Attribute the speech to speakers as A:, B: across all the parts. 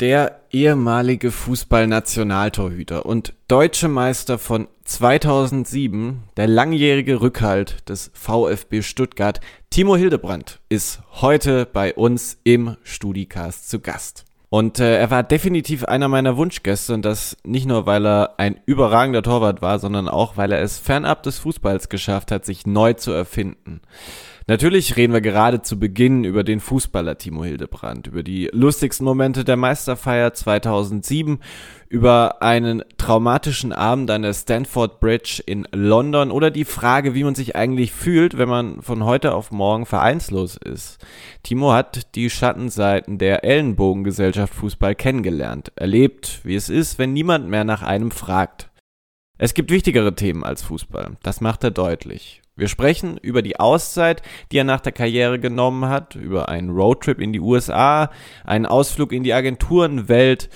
A: Der ehemalige Fußballnationaltorhüter und deutsche Meister von 2007, der langjährige Rückhalt des VfB Stuttgart, Timo Hildebrand, ist heute bei uns im Studicast zu Gast. Und äh, er war definitiv einer meiner Wunschgäste und das nicht nur, weil er ein überragender Torwart war, sondern auch, weil er es fernab des Fußballs geschafft hat, sich neu zu erfinden. Natürlich reden wir gerade zu Beginn über den Fußballer Timo Hildebrand, über die lustigsten Momente der Meisterfeier 2007, über einen traumatischen Abend an der Stanford Bridge in London oder die Frage, wie man sich eigentlich fühlt, wenn man von heute auf morgen vereinslos ist. Timo hat die Schattenseiten der Ellenbogengesellschaft Fußball kennengelernt, erlebt, wie es ist, wenn niemand mehr nach einem fragt. Es gibt wichtigere Themen als Fußball, das macht er deutlich. Wir sprechen über die Auszeit, die er nach der Karriere genommen hat, über einen Roadtrip in die USA, einen Ausflug in die Agenturenwelt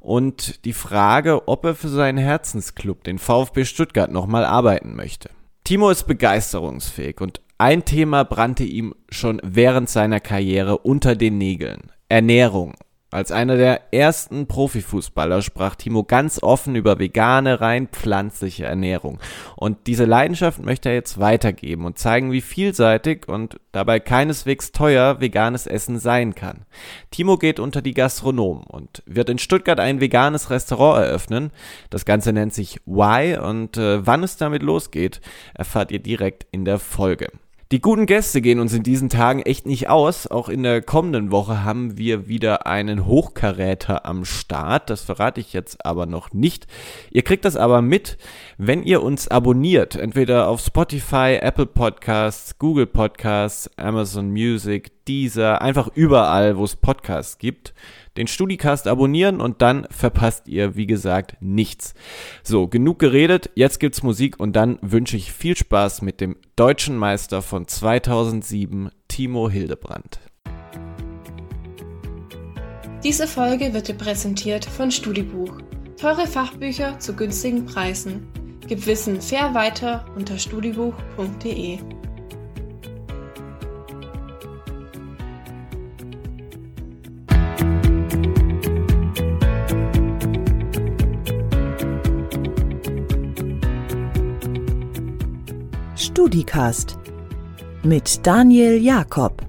A: und die Frage, ob er für seinen Herzensclub, den VfB Stuttgart, nochmal arbeiten möchte. Timo ist begeisterungsfähig und ein Thema brannte ihm schon während seiner Karriere unter den Nägeln. Ernährung als einer der ersten Profifußballer sprach Timo ganz offen über vegane, rein pflanzliche Ernährung. Und diese Leidenschaft möchte er jetzt weitergeben und zeigen, wie vielseitig und dabei keineswegs teuer veganes Essen sein kann. Timo geht unter die Gastronomen und wird in Stuttgart ein veganes Restaurant eröffnen. Das Ganze nennt sich Why und äh, wann es damit losgeht, erfahrt ihr direkt in der Folge. Die guten Gäste gehen uns in diesen Tagen echt nicht aus. Auch in der kommenden Woche haben wir wieder einen Hochkaräter am Start. Das verrate ich jetzt aber noch nicht. Ihr kriegt das aber mit, wenn ihr uns abonniert. Entweder auf Spotify, Apple Podcasts, Google Podcasts, Amazon Music, Deezer, einfach überall, wo es Podcasts gibt den Studicast abonnieren und dann verpasst ihr, wie gesagt, nichts. So, genug geredet, jetzt gibt's Musik und dann wünsche ich viel Spaß mit dem deutschen Meister von 2007, Timo Hildebrand.
B: Diese Folge wird dir präsentiert von Studibuch. Teure Fachbücher zu günstigen Preisen. Gib Wissen fair weiter unter studibuch.de.
C: StudiCast mit Daniel Jakob.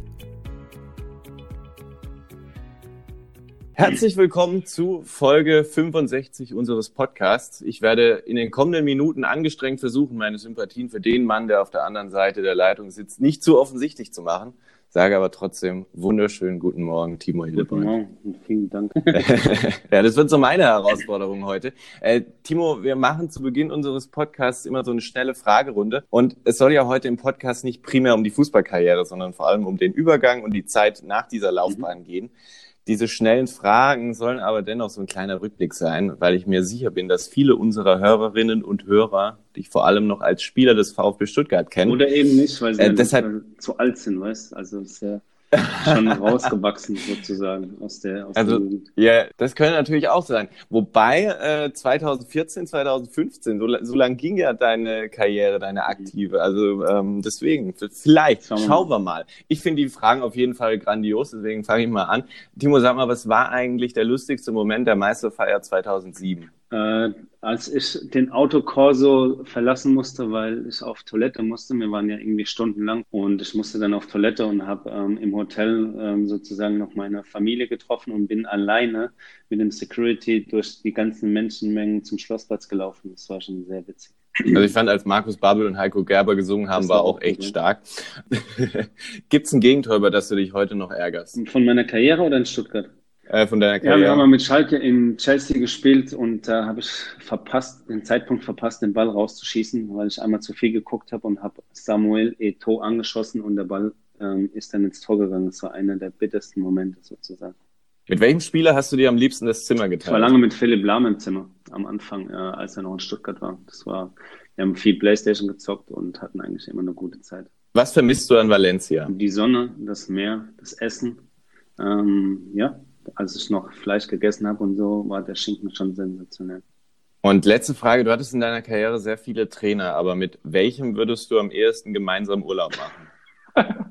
A: Herzlich willkommen zu Folge 65 unseres Podcasts. Ich werde in den kommenden Minuten angestrengt versuchen, meine Sympathien für den Mann, der auf der anderen Seite der Leitung sitzt, nicht zu offensichtlich zu machen. Sage aber trotzdem wunderschönen guten Morgen, Timo Hildebrand. Guten Morgen
D: und vielen Dank.
A: ja, das wird so meine Herausforderung heute. Äh, Timo, wir machen zu Beginn unseres Podcasts immer so eine schnelle Fragerunde. Und es soll ja heute im Podcast nicht primär um die Fußballkarriere, sondern vor allem um den Übergang und die Zeit nach dieser Laufbahn mhm. gehen. Diese schnellen Fragen sollen aber dennoch so ein kleiner Rückblick sein, weil ich mir sicher bin, dass viele unserer Hörerinnen und Hörer dich vor allem noch als Spieler des VfB Stuttgart kennen.
D: Oder eben nicht, weil sie äh, deshalb, zu alt sind, weißt Also ist ja schon rausgewachsen sozusagen aus der aus
A: Also der ja, das könnte natürlich auch sein. Wobei äh, 2014, 2015, so, so lang ging ja deine Karriere, deine aktive. Also ähm, deswegen, vielleicht, schauen wir, schauen wir mal. Ich finde die Fragen auf jeden Fall grandios, deswegen fange ich mal an. Timo, sag mal, was war eigentlich der lustigste Moment der Meisterfeier 2007?
D: Äh, als ich den Autokorso verlassen musste, weil ich auf Toilette musste, wir waren ja irgendwie stundenlang und ich musste dann auf Toilette und habe ähm, im Hotel ähm, sozusagen noch meine Familie getroffen und bin alleine mit dem Security durch die ganzen Menschenmengen zum Schlossplatz gelaufen. Das war schon sehr witzig.
A: Also ich fand, als Markus Babel und Heiko Gerber gesungen haben, das war auch echt stark. Gibt es ein Gegentor, über das du dich heute noch ärgerst?
D: Von meiner Karriere oder in Stuttgart?
A: Äh, von deiner Karriere?
D: Ja, wir haben mal mit Schalke in Chelsea gespielt und da äh, habe ich verpasst, den Zeitpunkt verpasst, den Ball rauszuschießen, weil ich einmal zu viel geguckt habe und habe Samuel Eto angeschossen und der Ball ähm, ist dann ins Tor gegangen. Das war einer der bittersten Momente sozusagen.
A: Mit welchem Spieler hast du dir am liebsten das Zimmer geteilt?
D: Ich war lange mit Philipp Lahm im Zimmer am Anfang, äh, als er noch in Stuttgart war. Das war, wir haben viel Playstation gezockt und hatten eigentlich immer eine gute Zeit.
A: Was vermisst du an Valencia?
D: Die Sonne, das Meer, das Essen. Ähm, ja, als ich noch Fleisch gegessen habe und so, war der Schinken schon sensationell.
A: Und letzte Frage, du hattest in deiner Karriere sehr viele Trainer, aber mit welchem würdest du am ehesten gemeinsam Urlaub machen?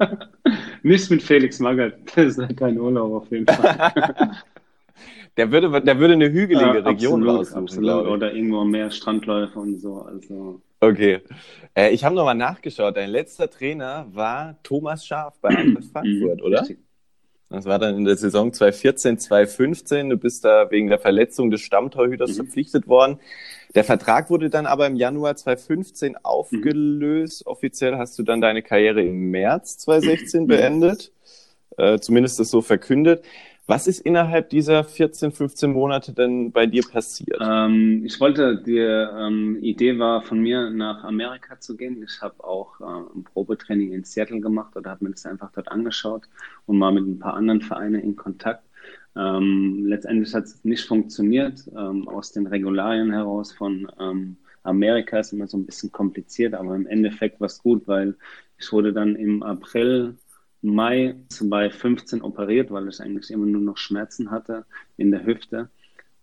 D: Nicht mit Felix Magath, das ist kein Urlaub auf jeden Fall.
E: der würde, der würde eine hügelige äh, Region absolut, raussuchen,
D: absolut. Oder irgendwo mehr Strandläufe und so. Also.
E: Okay. Äh, ich habe nochmal nachgeschaut. Dein letzter Trainer war Thomas Schaf bei Eintracht Frankfurt, oder? Richtig. Das war dann in der Saison 2014, 2015. Du bist da wegen der Verletzung des Stammtorhüters mhm. verpflichtet worden. Der Vertrag wurde dann aber im Januar 2015 aufgelöst. Mhm. Offiziell hast du dann deine Karriere im März 2016 beendet. Äh, zumindest ist so verkündet. Was ist innerhalb dieser 14, 15 Monate denn bei dir passiert?
D: Ähm, ich wollte, die ähm, Idee war von mir, nach Amerika zu gehen. Ich habe auch äh, ein Probetraining in Seattle gemacht oder habe mir das einfach dort angeschaut und mal mit ein paar anderen Vereinen in Kontakt. Ähm, letztendlich hat es nicht funktioniert. Ähm, aus den Regularien heraus von ähm, Amerika ist immer so ein bisschen kompliziert, aber im Endeffekt war es gut, weil ich wurde dann im April Mai 2015 operiert, weil ich eigentlich immer nur noch Schmerzen hatte in der Hüfte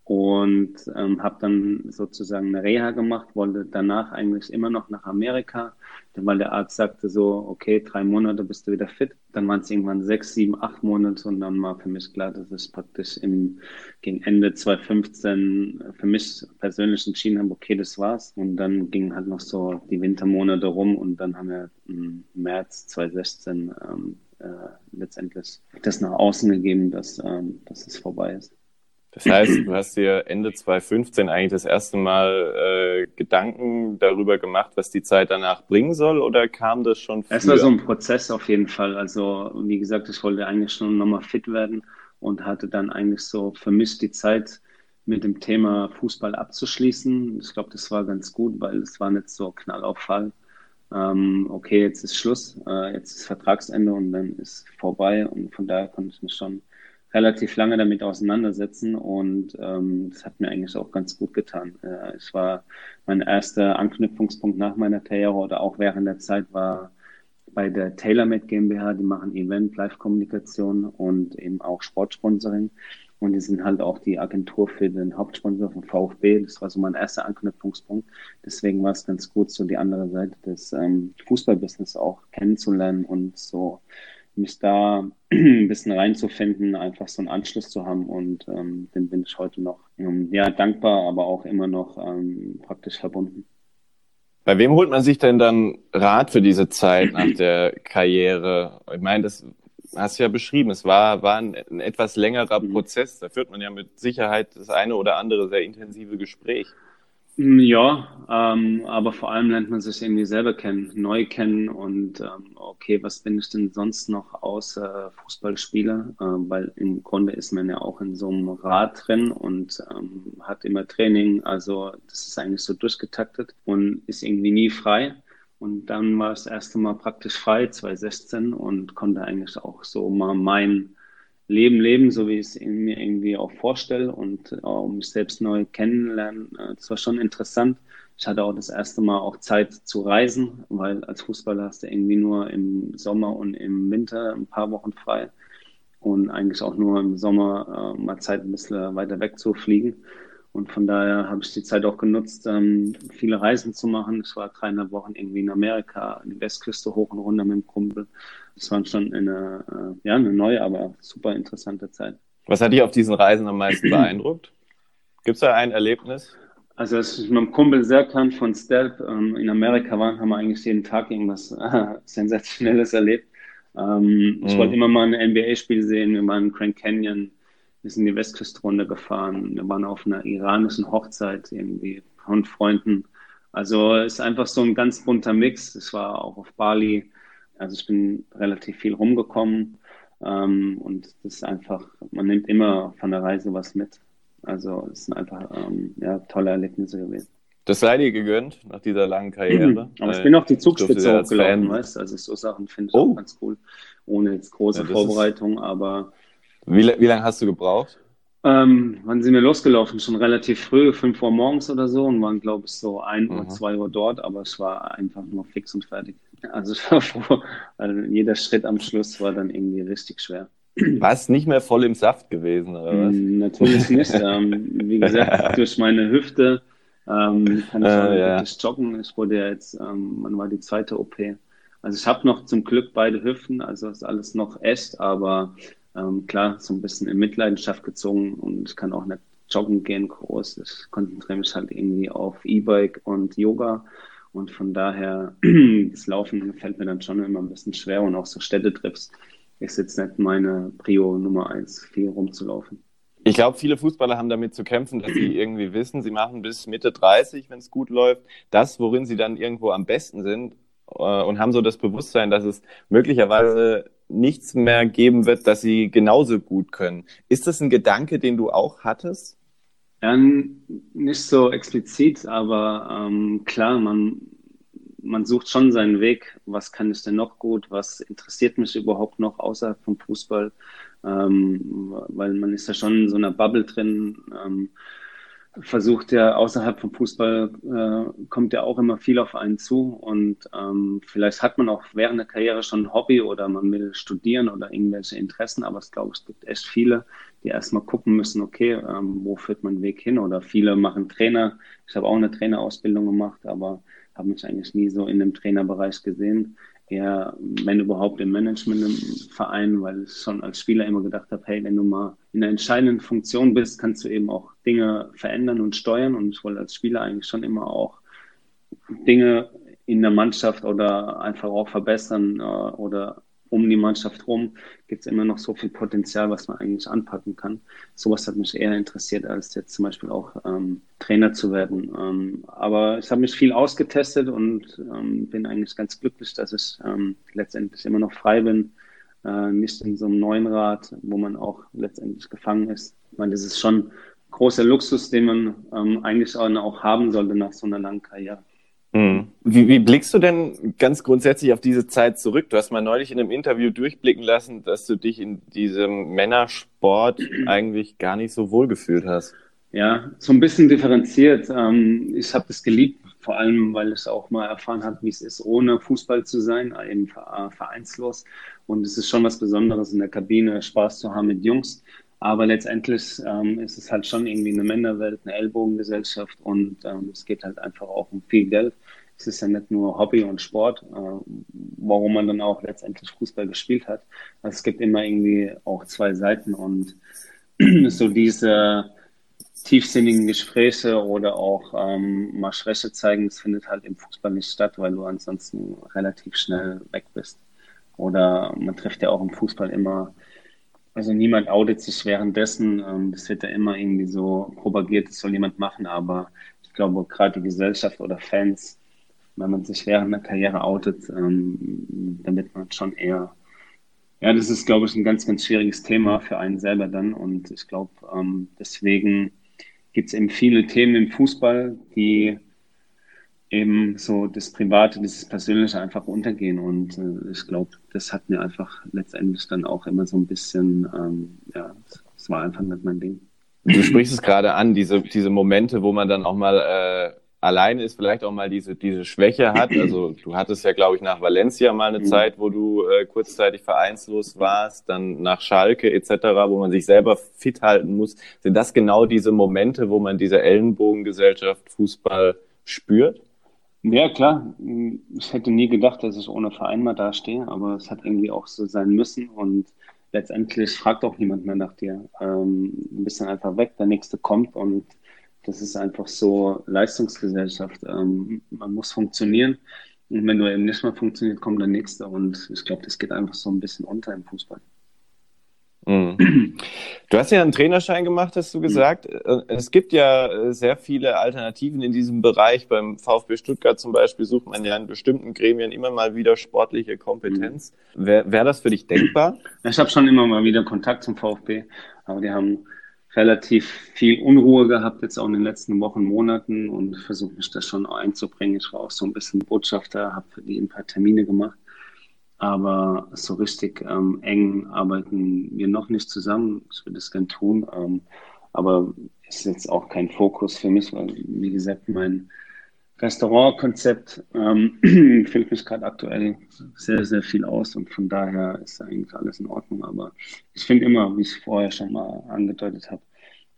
D: und ähm, habe dann sozusagen eine Reha gemacht, wollte danach eigentlich immer noch nach Amerika, weil der Arzt sagte so, okay, drei Monate bist du wieder fit. Dann waren es irgendwann sechs, sieben, acht Monate und dann war für mich klar, dass ich praktisch im, gegen Ende 2015 für mich persönlich entschieden habe, okay, das war's. Und dann gingen halt noch so die Wintermonate rum und dann haben wir im März 2016 ähm, äh, letztendlich das nach außen gegeben, dass, ähm, dass es vorbei ist.
E: Das heißt, du hast dir Ende 2015 eigentlich das erste Mal äh, Gedanken darüber gemacht, was die Zeit danach bringen soll, oder kam das schon
D: früher? Es war so ein Prozess auf jeden Fall. Also, wie gesagt, ich wollte eigentlich schon nochmal fit werden und hatte dann eigentlich so für mich die Zeit, mit dem Thema Fußball abzuschließen. Ich glaube, das war ganz gut, weil es war nicht so Knall auf Fall ähm, okay, jetzt ist Schluss, äh, jetzt ist Vertragsende und dann ist vorbei und von daher konnte ich mich schon relativ lange damit auseinandersetzen und ähm, das hat mir eigentlich auch ganz gut getan. Äh, ich war mein erster Anknüpfungspunkt nach meiner Karriere oder auch während der Zeit war bei der TaylorMade GmbH, die machen Event, Live-Kommunikation und eben auch Sportsponsoring. Und die sind halt auch die Agentur für den Hauptsponsor von VfB. Das war so mein erster Anknüpfungspunkt. Deswegen war es ganz gut, so die andere Seite des ähm, Fußballbusiness auch kennenzulernen und so mich da ein bisschen reinzufinden, einfach so einen Anschluss zu haben. Und ähm, dem bin ich heute noch ähm, ja, dankbar, aber auch immer noch ähm, praktisch verbunden.
E: Bei wem holt man sich denn dann Rat für diese Zeit nach der Karriere? Ich meine, das hast du ja beschrieben, es war, war ein, ein etwas längerer mhm. Prozess. Da führt man ja mit Sicherheit das eine oder andere sehr intensive Gespräch.
D: Mm, ja, ähm, aber vor allem lernt man sich irgendwie selber kennen, neu kennen und ähm, okay, was bin ich denn sonst noch außer Fußballspieler? Äh, weil im Grunde ist man ja auch in so einem Rad drin und ähm, hat immer Training, also das ist eigentlich so durchgetaktet und ist irgendwie nie frei. Und dann war es das erste Mal praktisch frei, 2016, und konnte eigentlich auch so mal mein Leben leben, so wie ich es mir irgendwie auch vorstelle und auch mich selbst neu kennenlernen. Das war schon interessant. Ich hatte auch das erste Mal auch Zeit zu reisen, weil als Fußballer hast du irgendwie nur im Sommer und im Winter ein paar Wochen frei und eigentlich auch nur im Sommer äh, mal Zeit ein bisschen weiter weg zu fliegen. Und von daher habe ich die Zeit auch genutzt, ähm, viele Reisen zu machen. Ich war dreieinhalb Wochen irgendwie in Amerika, die Westküste hoch und runter mit dem Kumpel. Das war schon eine, äh, ja, eine neue, aber super interessante Zeit.
E: Was hat dich auf diesen Reisen am meisten beeindruckt? Gibt es da ein Erlebnis?
D: Also, als ich mit meinem Kumpel Serkan von Stealth ähm, in Amerika waren, haben wir eigentlich jeden Tag irgendwas äh, Sensationelles erlebt. Ähm, mhm. Ich wollte immer mal ein NBA-Spiel sehen. Wir waren in Grand Canyon wir sind die Westküste runter gefahren. Wir waren auf einer iranischen Hochzeit irgendwie von Freunden. Also es ist einfach so ein ganz bunter Mix. Es war auch auf Bali. Also ich bin relativ viel rumgekommen. Ähm, und das ist einfach, man nimmt immer von der Reise was mit. Also es sind einfach ähm, ja, tolle Erlebnisse gewesen.
E: Das sei dir gegönnt nach dieser langen Karriere. Mhm.
D: Aber ich bin auch die Zugspitze hochgelaufen, weißt Also so Sachen finde ich oh. auch ganz cool. Ohne jetzt große ja, Vorbereitung, aber
E: wie, wie lange hast du gebraucht?
D: Ähm, wann sind wir losgelaufen? Schon relativ früh, 5 Uhr morgens oder so und waren, glaube ich, so 1 Uhr, 2 Uhr dort, aber es war einfach nur fix und fertig. Also ich war froh, weil jeder Schritt am Schluss war dann irgendwie richtig schwer.
E: War es nicht mehr voll im Saft gewesen, oder was?
D: Mm, natürlich nicht. ähm, wie gesagt, durch meine Hüfte ähm, kann ich äh, auch ja. wirklich joggen. Ich wurde ja jetzt, ähm, man war die zweite OP. Also ich habe noch zum Glück beide Hüften, also ist alles noch echt, aber ähm, klar, so ein bisschen in Mitleidenschaft gezogen und ich kann auch nicht joggen gehen groß. Ich konzentriere mich halt irgendwie auf E-Bike und Yoga. Und von daher, das Laufen fällt mir dann schon immer ein bisschen schwer und auch so Städtetrips ist jetzt nicht meine Prio Nummer eins, viel rumzulaufen.
E: Ich glaube, viele Fußballer haben damit zu kämpfen, dass sie irgendwie wissen, sie machen bis Mitte 30, wenn es gut läuft, das, worin sie dann irgendwo am besten sind äh, und haben so das Bewusstsein, dass es möglicherweise nichts mehr geben wird, dass sie genauso gut können. Ist das ein Gedanke, den du auch hattest?
D: Ja, nicht so explizit, aber ähm, klar, man, man sucht schon seinen Weg. Was kann ich denn noch gut? Was interessiert mich überhaupt noch außerhalb vom Fußball? Ähm, weil man ist ja schon in so einer Bubble drin. Ähm, versucht ja außerhalb vom Fußball, äh, kommt ja auch immer viel auf einen zu. Und ähm, vielleicht hat man auch während der Karriere schon ein Hobby oder man will studieren oder irgendwelche Interessen, aber ich glaube, es gibt echt viele, die erstmal gucken müssen, okay, ähm, wo führt mein Weg hin? Oder viele machen Trainer. Ich habe auch eine Trainerausbildung gemacht, aber habe mich eigentlich nie so in dem Trainerbereich gesehen eher, wenn überhaupt, im Management im Verein, weil ich schon als Spieler immer gedacht habe, hey, wenn du mal in einer entscheidenden Funktion bist, kannst du eben auch Dinge verändern und steuern. Und ich wollte als Spieler eigentlich schon immer auch Dinge in der Mannschaft oder einfach auch verbessern äh, oder um die Mannschaft rum gibt es immer noch so viel Potenzial, was man eigentlich anpacken kann. Sowas hat mich eher interessiert, als jetzt zum Beispiel auch ähm, Trainer zu werden. Ähm, aber ich habe mich viel ausgetestet und ähm, bin eigentlich ganz glücklich, dass ich ähm, letztendlich immer noch frei bin, äh, nicht in so einem neuen Rad, wo man auch letztendlich gefangen ist. Ich meine, das ist schon großer Luxus, den man ähm, eigentlich auch haben sollte nach so einer langen Karriere.
E: Mhm. Wie, wie blickst du denn ganz grundsätzlich auf diese Zeit zurück? Du hast mal neulich in einem Interview durchblicken lassen, dass du dich in diesem Männersport eigentlich gar nicht so wohl gefühlt hast.
D: Ja, so ein bisschen differenziert. Ähm, ich habe das geliebt, vor allem, weil ich auch mal erfahren habe, wie es ist, ohne Fußball zu sein, eben vereinslos. Und es ist schon was Besonderes in der Kabine, Spaß zu haben mit Jungs. Aber letztendlich ähm, ist es halt schon irgendwie eine Männerwelt, eine Ellbogengesellschaft und ähm, es geht halt einfach auch um viel Geld. Es ist ja nicht nur Hobby und Sport, äh, warum man dann auch letztendlich Fußball gespielt hat. Also es gibt immer irgendwie auch zwei Seiten und so diese tiefsinnigen Gespräche oder auch ähm, mal Schwäche zeigen, das findet halt im Fußball nicht statt, weil du ansonsten relativ schnell weg bist. Oder man trifft ja auch im Fußball immer also niemand outet sich währenddessen. Ähm, das wird ja immer irgendwie so propagiert, das soll jemand machen, aber ich glaube, gerade die Gesellschaft oder Fans, wenn man sich während der Karriere outet, ähm, dann man schon eher, ja, das ist, glaube ich, ein ganz, ganz schwieriges Thema für einen selber dann. Und ich glaube, ähm, deswegen gibt es eben viele Themen im Fußball, die eben so das Private, dieses Persönliche einfach untergehen. Und äh, ich glaube, das hat mir einfach letztendlich dann auch immer so ein bisschen, ähm, ja, es war einfach nicht mein Ding.
E: Du sprichst es gerade an, diese, diese Momente, wo man dann auch mal äh, alleine ist, vielleicht auch mal diese, diese Schwäche hat. Also du hattest ja, glaube ich, nach Valencia mal eine mhm. Zeit, wo du äh, kurzzeitig vereinslos warst, dann nach Schalke etc., wo man sich selber fit halten muss. Sind das genau diese Momente, wo man diese Ellenbogengesellschaft Fußball spürt?
D: Ja, klar. Ich hätte nie gedacht, dass ich ohne Verein mal dastehe, aber es hat irgendwie auch so sein müssen und letztendlich fragt auch niemand mehr nach dir. Ähm, bist dann einfach weg, der nächste kommt und das ist einfach so Leistungsgesellschaft. Ähm, man muss funktionieren und wenn du eben nicht mehr funktioniert, kommt der nächste und ich glaube, das geht einfach so ein bisschen unter im Fußball.
E: Mhm. Du hast ja einen Trainerschein gemacht, hast du mhm. gesagt. Mhm. Es gibt ja äh, sehr viele Alternativen in diesem Bereich. Beim VfB Stuttgart zum Beispiel sucht man ja in bestimmten Gremien immer mal wieder sportliche Kompetenz. Mhm. Wäre wär das für dich denkbar?
D: Ich habe schon immer mal wieder Kontakt zum VfB, aber die haben relativ viel Unruhe gehabt jetzt auch in den letzten Wochen, Monaten und versuche mich da schon einzubringen. Ich war auch so ein bisschen Botschafter, habe für die ein paar Termine gemacht aber so richtig ähm, eng arbeiten wir noch nicht zusammen. Ich würde es gerne tun, ähm, aber ist jetzt auch kein Fokus für mich, weil, wie gesagt, mein Restaurantkonzept ähm, füllt mich gerade aktuell sehr, sehr viel aus und von daher ist eigentlich alles in Ordnung. Aber ich finde immer, wie ich vorher schon mal angedeutet habe,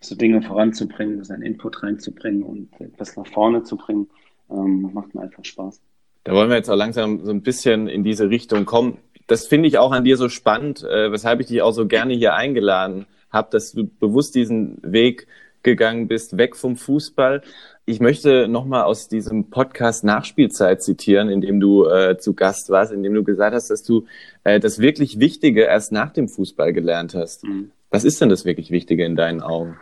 D: so Dinge voranzubringen, seinen Input reinzubringen und etwas nach vorne zu bringen, ähm, macht mir einfach Spaß.
E: Da wollen wir jetzt auch langsam so ein bisschen in diese Richtung kommen. das finde ich auch an dir so spannend, äh, weshalb ich dich auch so gerne hier eingeladen habe, dass du bewusst diesen Weg gegangen bist, weg vom Fußball. Ich möchte nochmal aus diesem Podcast Nachspielzeit zitieren, in dem du äh, zu Gast warst, in dem du gesagt hast, dass du äh, das wirklich Wichtige erst nach dem Fußball gelernt hast. Mhm. Was ist denn das wirklich Wichtige in deinen Augen?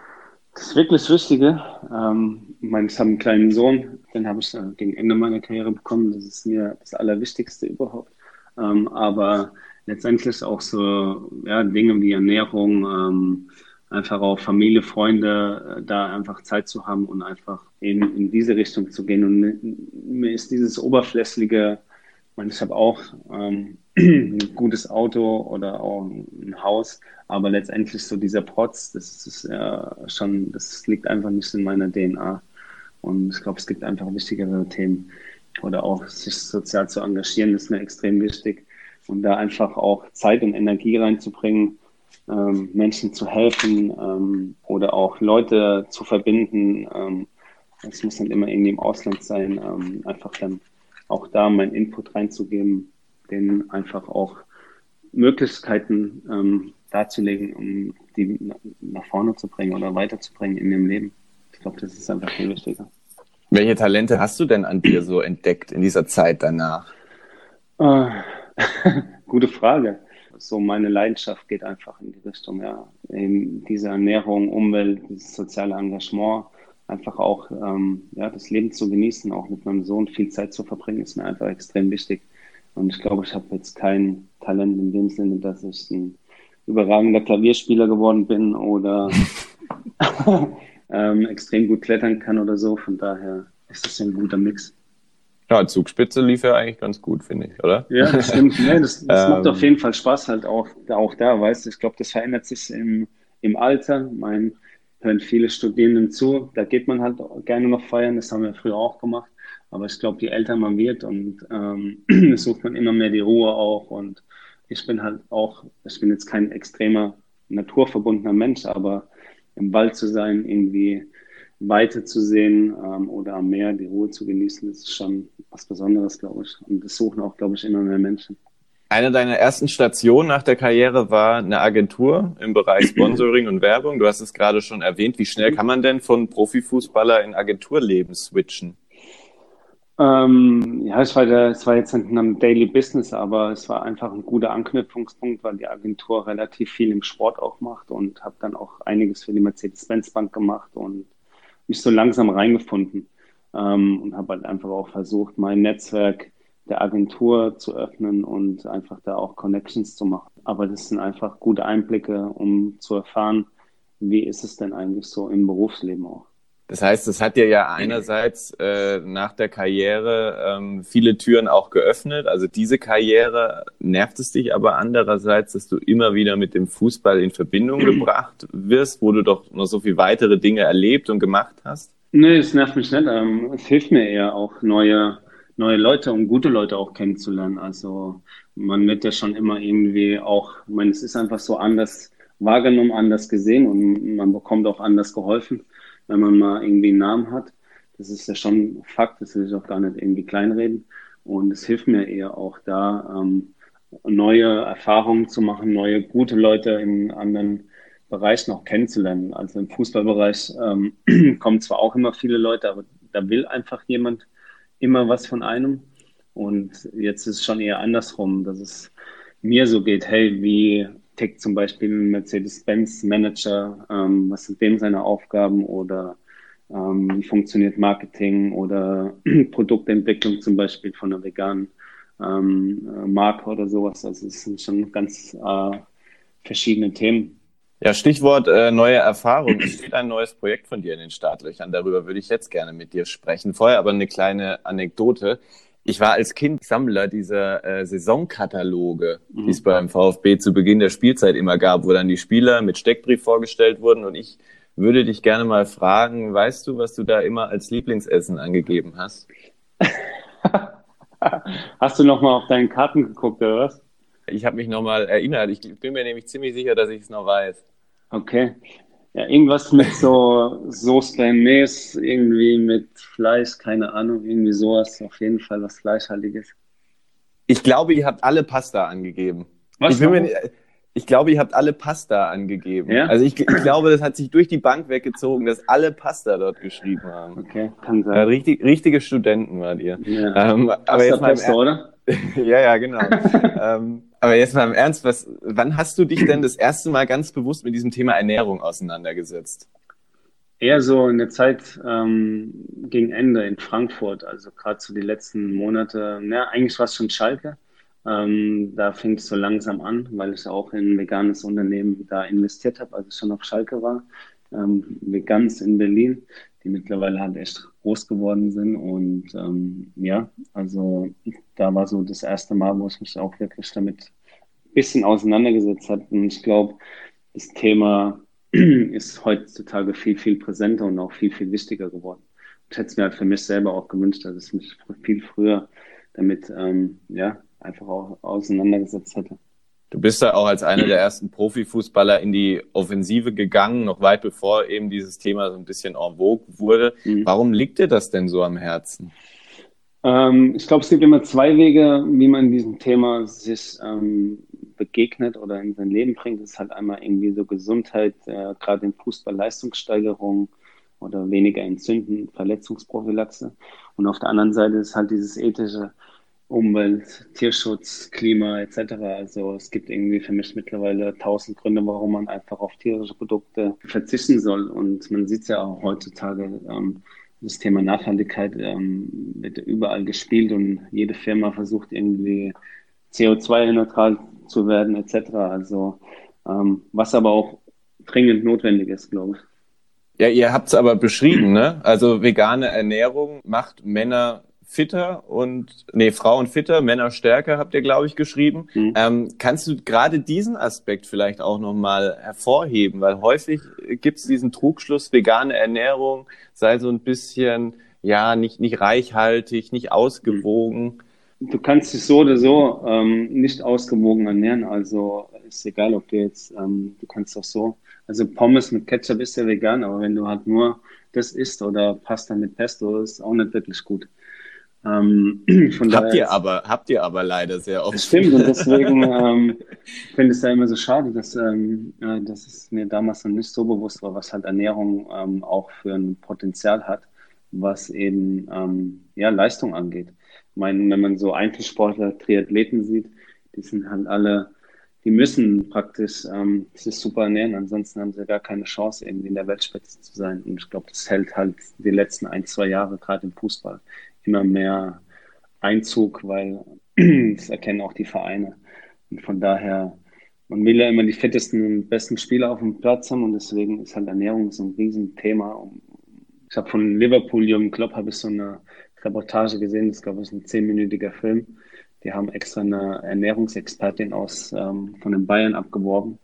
D: Das wirklich Wichtige, ähm, ich meine, ich habe einen kleinen Sohn, den habe ich äh, gegen Ende meiner Karriere bekommen. Das ist mir das Allerwichtigste überhaupt. Ähm, aber letztendlich auch so ja, Dinge wie Ernährung, ähm, einfach auch Familie, Freunde, äh, da einfach Zeit zu haben und einfach in, in diese Richtung zu gehen. Und mir ist dieses oberflächliche, ich meine, ich habe auch ähm, ein gutes Auto oder auch ein Haus, aber letztendlich so dieser Protz, das ist ja schon, das liegt einfach nicht in meiner DNA. Und ich glaube, es gibt einfach wichtigere Themen. Oder auch sich sozial zu engagieren, ist mir extrem wichtig. Und da einfach auch Zeit und Energie reinzubringen, ähm, Menschen zu helfen ähm, oder auch Leute zu verbinden. Ähm, es muss nicht immer irgendwie im Ausland sein, ähm, einfach dann auch da meinen Input reinzugeben, denen einfach auch Möglichkeiten ähm, darzulegen, um die nach vorne zu bringen oder weiterzubringen in dem Leben. Ich glaube, das ist einfach viel wichtiger.
E: Welche Talente hast du denn an dir so entdeckt in dieser Zeit danach?
D: Äh, gute Frage. So meine Leidenschaft geht einfach in die Richtung, ja, in diese Ernährung, Umwelt, dieses soziale Engagement, einfach auch ähm, ja, das Leben zu genießen, auch mit meinem Sohn viel Zeit zu verbringen, ist mir einfach extrem wichtig. Und ich glaube, ich habe jetzt kein Talent in dem Sinne, dass ich ein überragender Klavierspieler geworden bin oder ähm, extrem gut klettern kann oder so. Von daher ist das ein guter Mix.
E: Ja, Zugspitze lief ja eigentlich ganz gut, finde ich, oder?
D: Ja, das stimmt. Nee, das, das macht auf ähm. jeden Fall Spaß halt auch, auch da, weißt du. Ich glaube, das verändert sich im, im Alter. Mein, hören viele Studierenden zu. Da geht man halt gerne noch feiern. Das haben wir früher auch gemacht. Aber ich glaube, je älter man wird und ähm, sucht man immer mehr die Ruhe auch. Und ich bin halt auch, ich bin jetzt kein extremer naturverbundener Mensch, aber im Wald zu sein, irgendwie Weite zu sehen ähm, oder am Meer die Ruhe zu genießen, ist schon was Besonderes, glaube ich. Und das suchen auch, glaube ich, immer mehr Menschen.
E: Eine deiner ersten Stationen nach der Karriere war eine Agentur im Bereich Sponsoring und Werbung. Du hast es gerade schon erwähnt. Wie schnell kann man denn von Profifußballer in Agenturleben switchen?
D: Ähm, ja, es war, der, es war jetzt in einem Daily Business, aber es war einfach ein guter Anknüpfungspunkt, weil die Agentur relativ viel im Sport auch macht und habe dann auch einiges für die Mercedes-Benz Bank gemacht und mich so langsam reingefunden ähm, und habe halt einfach auch versucht, mein Netzwerk der Agentur zu öffnen und einfach da auch Connections zu machen. Aber das sind einfach gute Einblicke, um zu erfahren, wie ist es denn eigentlich so im Berufsleben auch.
E: Das heißt, es hat dir ja einerseits äh, nach der Karriere ähm, viele Türen auch geöffnet. Also diese Karriere nervt es dich aber andererseits, dass du immer wieder mit dem Fußball in Verbindung gebracht wirst, wo du doch noch so viele weitere Dinge erlebt und gemacht hast.
D: Nee, es nervt mich nicht. Ähm, es hilft mir eher auch neue neue Leute und gute Leute auch kennenzulernen. Also man wird ja schon immer irgendwie auch, ich meine, es ist einfach so anders wahrgenommen, anders gesehen und man bekommt auch anders geholfen, wenn man mal irgendwie einen Namen hat. Das ist ja schon Fakt, das will ich auch gar nicht irgendwie kleinreden. Und es hilft mir eher auch da, ähm, neue Erfahrungen zu machen, neue gute Leute in anderen Bereichen auch kennenzulernen. Also im Fußballbereich ähm, kommen zwar auch immer viele Leute, aber da will einfach jemand immer was von einem. Und jetzt ist es schon eher andersrum, dass es mir so geht, hey, wie tickt zum Beispiel ein Mercedes-Benz-Manager, ähm, was sind dem seine Aufgaben oder ähm, wie funktioniert Marketing oder Produktentwicklung zum Beispiel von einer veganen ähm, äh, Marke oder sowas. Also es sind schon ganz äh, verschiedene Themen.
E: Ja, Stichwort äh, neue Erfahrung. Es steht ein neues Projekt von dir in den Startlöchern. Darüber würde ich jetzt gerne mit dir sprechen. Vorher aber eine kleine Anekdote. Ich war als Kind Sammler dieser äh, Saisonkataloge, mhm. die es beim VfB zu Beginn der Spielzeit immer gab, wo dann die Spieler mit Steckbrief vorgestellt wurden. Und ich würde dich gerne mal fragen, weißt du, was du da immer als Lieblingsessen angegeben hast?
D: hast du nochmal auf deinen Karten geguckt, oder was?
E: Ich habe mich nochmal erinnert. Ich bin mir nämlich ziemlich sicher, dass ich es noch weiß.
D: Okay. Ja, irgendwas mit so Sauce Bernays, irgendwie mit Fleisch, keine Ahnung, irgendwie sowas. Auf jeden Fall was Fleischhaltiges.
E: Ich glaube, ihr habt alle Pasta angegeben. Was? Ich, mir, ich glaube, ihr habt alle Pasta angegeben. Ja? Also ich, ich, glaube, das hat sich durch die Bank weggezogen, dass alle Pasta dort geschrieben haben.
D: Okay, kann sein.
E: Ja, richtig, richtige Studenten wart ihr.
D: Ja. Ähm, aber jetzt mal Pasta, oder?
E: ja, ja, genau. ähm, aber jetzt mal im Ernst, was, wann hast du dich denn das erste Mal ganz bewusst mit diesem Thema Ernährung auseinandergesetzt?
D: Eher so in der Zeit ähm, gegen Ende in Frankfurt, also gerade so die letzten Monate. Ja, eigentlich war es schon Schalke. Ähm, da fing es so langsam an, weil ich auch in ein veganes Unternehmen da investiert habe, als ich schon auf Schalke war. Ähm, Vegans in Berlin, die mittlerweile halt echt groß geworden sind. Und ähm, ja, also da war so das erste Mal, wo ich mich auch wirklich damit ein bisschen auseinandergesetzt habe. Und ich glaube, das Thema ist heutzutage viel, viel präsenter und auch viel, viel wichtiger geworden. Ich hätte es mir halt für mich selber auch gewünscht, dass ich mich viel früher damit ähm, ja, einfach auch auseinandergesetzt hätte.
E: Du bist da auch als einer der ersten Profifußballer in die Offensive gegangen, noch weit bevor eben dieses Thema so ein bisschen en vogue wurde. Mhm. Warum liegt dir das denn so am Herzen?
D: Ähm, ich glaube, es gibt immer zwei Wege, wie man diesem Thema sich ähm, begegnet oder in sein Leben bringt. Das ist halt einmal irgendwie so Gesundheit, äh, gerade in Fußball-Leistungssteigerung oder weniger Entzünden, Verletzungsprophylaxe. Und auf der anderen Seite ist halt dieses ethische Umwelt, Tierschutz, Klima etc. Also es gibt irgendwie für mich mittlerweile tausend Gründe, warum man einfach auf tierische Produkte verzichten soll. Und man sieht es ja auch heutzutage, ähm, das Thema Nachhaltigkeit ähm, wird überall gespielt und jede Firma versucht irgendwie CO2-neutral zu werden etc. Also ähm, was aber auch dringend notwendig ist, glaube ich.
E: Ja, ihr habt es aber beschrieben, ne? Also vegane Ernährung macht Männer fitter und nee, Frauen fitter, Männer stärker, habt ihr, glaube ich, geschrieben. Mhm. Ähm, kannst du gerade diesen Aspekt vielleicht auch nochmal hervorheben? Weil häufig gibt es diesen Trugschluss, vegane Ernährung sei so ein bisschen, ja, nicht, nicht reichhaltig, nicht ausgewogen.
D: Du kannst dich so oder so ähm, nicht ausgewogen ernähren. Also ist egal, ob du jetzt, ähm, du kannst auch so. Also Pommes mit Ketchup ist ja vegan, aber wenn du halt nur das isst oder Pasta mit Pesto, ist auch nicht wirklich gut.
E: Ähm, habt ihr aber, habt ihr aber leider sehr oft.
D: Das stimmt und deswegen ähm, finde ich es ja immer so schade, dass, ähm, äh, dass es mir damals noch nicht so bewusst war, was halt Ernährung ähm, auch für ein Potenzial hat, was eben ähm, ja, Leistung angeht. Ich meine, wenn man so Einzelsportler, Triathleten sieht, die sind halt alle, die müssen praktisch ähm, sich super ernähren, ansonsten haben sie gar keine Chance, irgendwie in der Weltspitze zu sein. Und ich glaube, das hält halt die letzten ein, zwei Jahre gerade im Fußball immer mehr Einzug, weil das erkennen auch die Vereine. Und von daher, man will ja immer die fittesten und besten Spieler auf dem Platz haben und deswegen ist halt Ernährung so ein Riesenthema. Ich habe von Liverpool Jürgen Klopp habe ich so eine Reportage gesehen, das glaube ich ein zehnminütiger Film. Die haben extra eine Ernährungsexpertin aus ähm, von den Bayern abgeworben.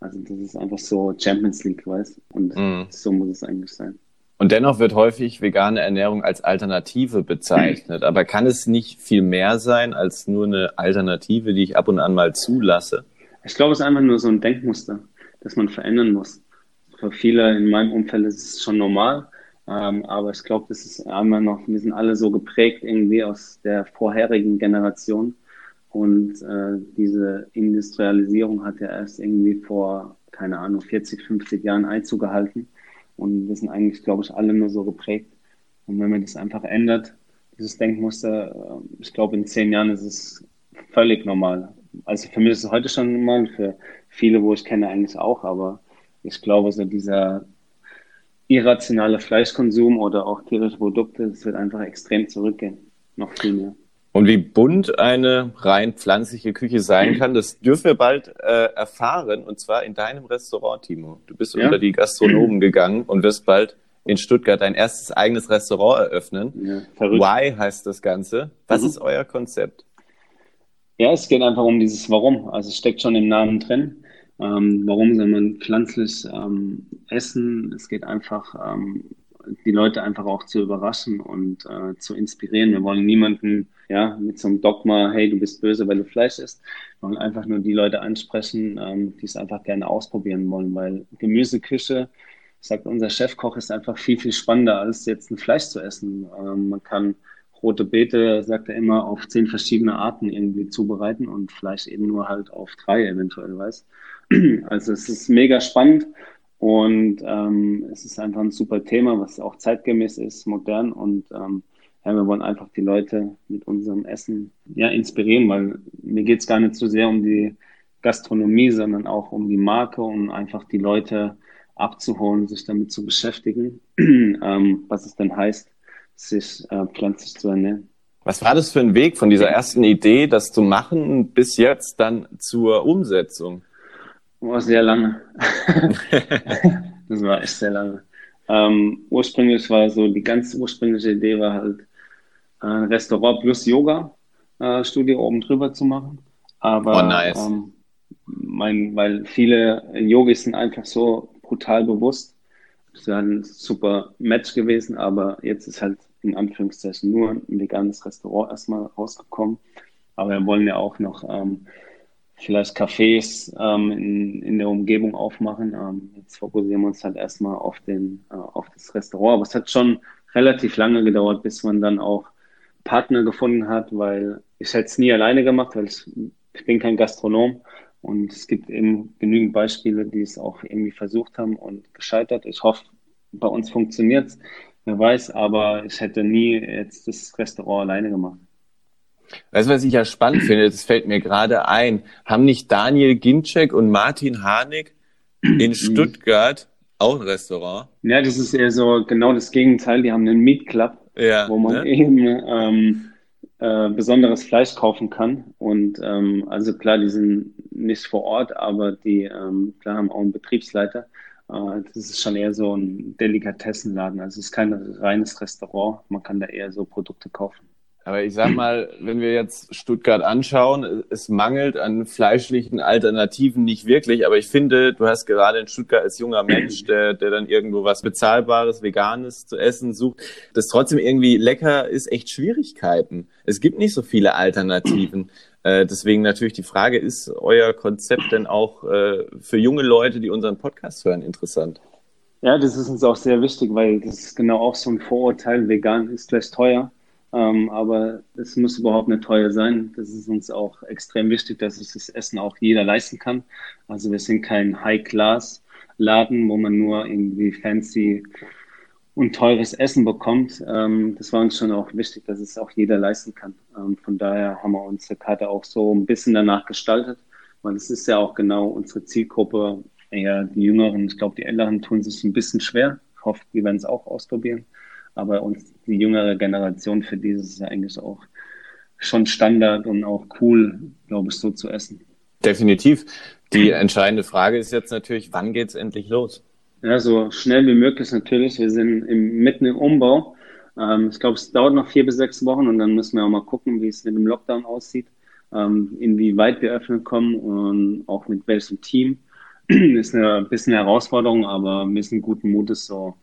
D: Also das ist einfach so Champions League, weißt Und mm. so muss es eigentlich sein.
E: Und dennoch wird häufig vegane Ernährung als Alternative bezeichnet. Aber kann es nicht viel mehr sein als nur eine Alternative, die ich ab und an mal zulasse?
D: Ich glaube, es ist einfach nur so ein Denkmuster, das man verändern muss. Für viele in meinem Umfeld ist es schon normal. Ähm, aber ich glaube, das ist einmal noch, wir sind alle so geprägt irgendwie aus der vorherigen Generation. Und äh, diese Industrialisierung hat ja erst irgendwie vor, keine Ahnung, 40, 50 Jahren Einzug gehalten. Und wir sind eigentlich, glaube ich, alle nur so geprägt. Und wenn man das einfach ändert, dieses Denkmuster, äh, ich glaube, in zehn Jahren ist es völlig normal. Also für mich ist es heute schon normal, für viele, wo ich kenne, eigentlich auch, aber ich glaube, so dieser irrationale Fleischkonsum oder auch tierische Produkte, das wird einfach extrem zurückgehen. Noch viel mehr.
E: Und wie bunt eine rein pflanzliche Küche sein kann, das dürfen wir bald äh, erfahren. Und zwar in deinem Restaurant, Timo. Du bist ja? unter die Gastronomen gegangen und wirst bald in Stuttgart dein erstes eigenes Restaurant eröffnen. Ja, verrückt. Why heißt das Ganze. Was mhm. ist euer Konzept?
D: Ja, es geht einfach um dieses Warum. Also es steckt schon im Namen drin. Ähm, warum soll man pflanzlich ähm, essen? Es geht einfach ähm, die Leute einfach auch zu überraschen und äh, zu inspirieren. Wir wollen niemanden ja, mit so einem Dogma, hey, du bist böse, weil du Fleisch isst. Wir wollen einfach nur die Leute ansprechen, ähm, die es einfach gerne ausprobieren wollen, weil Gemüseküche, sagt unser Chefkoch, ist einfach viel, viel spannender, als jetzt ein Fleisch zu essen. Ähm, man kann rote Beete, sagt er immer, auf zehn verschiedene Arten irgendwie zubereiten und Fleisch eben nur halt auf drei eventuell weiß. Also es ist mega spannend und ähm, es ist einfach ein super Thema, was auch zeitgemäß ist, modern und ähm, ja, wir wollen einfach die Leute mit unserem Essen ja, inspirieren, weil mir geht es gar nicht so sehr um die Gastronomie, sondern auch um die Marke, um einfach die Leute abzuholen, sich damit zu beschäftigen, ähm, was es denn heißt, sich äh, pflanzlich zu ernähren.
E: Was war das für ein Weg von dieser ersten Idee, das zu machen, bis jetzt dann zur Umsetzung?
D: War sehr lange. das war echt sehr lange. Ähm, ursprünglich war so, die ganz ursprüngliche Idee war halt, ein Restaurant plus Yoga-Studio äh, oben drüber zu machen. Aber
E: oh, nice. ähm,
D: mein, weil viele Yogis sind einfach so brutal bewusst. Es wäre ein super Match gewesen, aber jetzt ist halt in Anführungszeichen nur ein veganes Restaurant erstmal rausgekommen. Aber wir wollen ja auch noch ähm, vielleicht Cafés ähm, in, in der Umgebung aufmachen. Ähm, jetzt fokussieren wir uns halt erstmal auf, den, äh, auf das Restaurant. Aber es hat schon relativ lange gedauert, bis man dann auch Partner gefunden hat, weil ich hätte es nie alleine gemacht, weil ich, ich bin kein Gastronom. Und es gibt eben genügend Beispiele, die es auch irgendwie versucht haben und gescheitert. Ich hoffe, bei uns funktioniert es. Wer weiß, aber ich hätte nie jetzt das Restaurant alleine gemacht.
E: Weißt du, was ich ja spannend finde? Das fällt mir gerade ein. Haben nicht Daniel Ginczek und Martin Harnik in. Stuttgart auch ein Restaurant?
D: Ja, das ist eher so genau das Gegenteil. Die haben einen Meat Club, ja, wo man ne? eben ähm, äh, besonderes Fleisch kaufen kann. Und ähm, also klar, die sind nicht vor Ort, aber die ähm, klar haben auch einen Betriebsleiter. Äh, das ist schon eher so ein Delikatessenladen. Also es ist kein reines Restaurant. Man kann da eher so Produkte kaufen.
E: Aber ich sag mal, wenn wir jetzt Stuttgart anschauen, es mangelt an fleischlichen Alternativen nicht wirklich. Aber ich finde, du hast gerade in Stuttgart als junger Mensch, der, der dann irgendwo was Bezahlbares, Veganes zu essen sucht, das trotzdem irgendwie lecker ist, echt Schwierigkeiten. Es gibt nicht so viele Alternativen. Äh, deswegen natürlich die Frage, ist euer Konzept denn auch äh, für junge Leute, die unseren Podcast hören, interessant?
D: Ja, das ist uns auch sehr wichtig, weil das ist genau auch so ein Vorurteil. Vegan ist vielleicht teuer. Ähm, aber es muss überhaupt nicht teuer sein. Das ist uns auch extrem wichtig, dass sich das Essen auch jeder leisten kann. Also wir sind kein High-Class-Laden, wo man nur irgendwie fancy und teures Essen bekommt. Ähm, das war uns schon auch wichtig, dass es auch jeder leisten kann. Ähm, von daher haben wir unsere Karte auch so ein bisschen danach gestaltet, weil es ist ja auch genau unsere Zielgruppe, eher die Jüngeren. Ich glaube, die Älteren tun sich ein bisschen schwer. Ich hoffe, die werden es auch ausprobieren. Aber uns, die jüngere Generation, für die ist es ja eigentlich auch schon Standard und auch cool, glaube ich, so zu essen.
E: Definitiv. Die entscheidende Frage ist jetzt natürlich, wann geht es endlich los?
D: Ja, so schnell wie möglich natürlich. Wir sind im, mitten im Umbau. Ähm, ich glaube, es dauert noch vier bis sechs Wochen und dann müssen wir auch mal gucken, wie es mit dem Lockdown aussieht, ähm, inwieweit wir öffnen kommen und auch mit welchem Team. ist eine bisschen Herausforderung, aber wir sind guten Mutes, so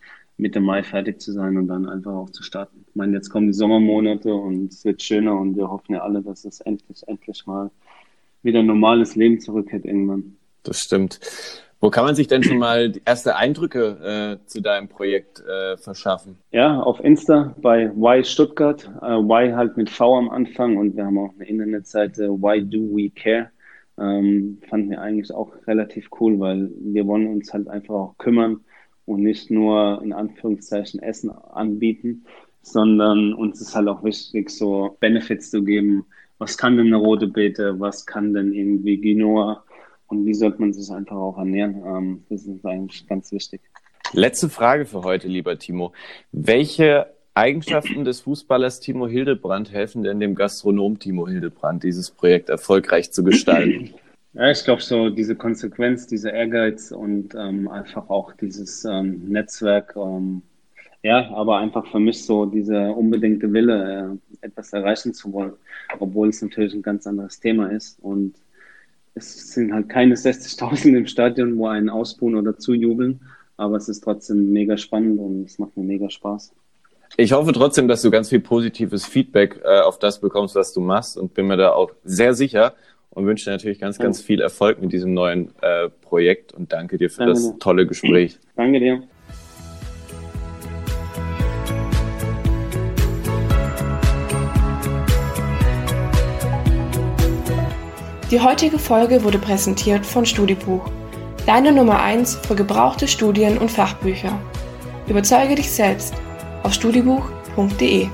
D: Mitte Mai fertig zu sein und dann einfach auch zu starten. Ich meine, jetzt kommen die Sommermonate und es wird schöner und wir hoffen ja alle, dass es endlich, endlich mal wieder ein normales Leben zurückkehrt irgendwann.
E: Das stimmt. Wo kann man sich denn schon mal erste Eindrücke äh, zu deinem Projekt äh, verschaffen?
D: Ja, auf Insta bei Y Stuttgart. Äh, y halt mit V am Anfang und wir haben auch eine Internetseite Why Do We Care. Ähm, fanden wir eigentlich auch relativ cool, weil wir wollen uns halt einfach auch kümmern und nicht nur in Anführungszeichen Essen anbieten, sondern uns ist halt auch wichtig, so Benefits zu geben. Was kann denn eine rote Beete? Was kann denn irgendwie Quinoa? Und wie sollte man sich einfach auch ernähren? Ähm, das ist eigentlich ganz wichtig.
E: Letzte Frage für heute, lieber Timo. Welche Eigenschaften des Fußballers Timo Hildebrand helfen denn dem Gastronom Timo Hildebrand, dieses Projekt erfolgreich zu gestalten?
D: Ja, ich glaube so diese Konsequenz, dieser Ehrgeiz und ähm, einfach auch dieses ähm, Netzwerk, ähm, ja, aber einfach für mich so dieser unbedingte Wille, äh, etwas erreichen zu wollen, obwohl es natürlich ein ganz anderes Thema ist und es sind halt keine 60.000 im Stadion, wo einen ausbuhen oder zujubeln, aber es ist trotzdem mega spannend und es macht mir mega Spaß.
E: Ich hoffe trotzdem, dass du ganz viel positives Feedback äh, auf das bekommst, was du machst und bin mir da auch sehr sicher, und wünsche dir natürlich ganz, ganz viel Erfolg mit diesem neuen äh, Projekt und danke dir für danke das dir. tolle Gespräch.
D: Danke dir.
B: Die heutige Folge wurde präsentiert von Studibuch, deine Nummer 1 für gebrauchte Studien und Fachbücher. Überzeuge dich selbst auf studibuch.de.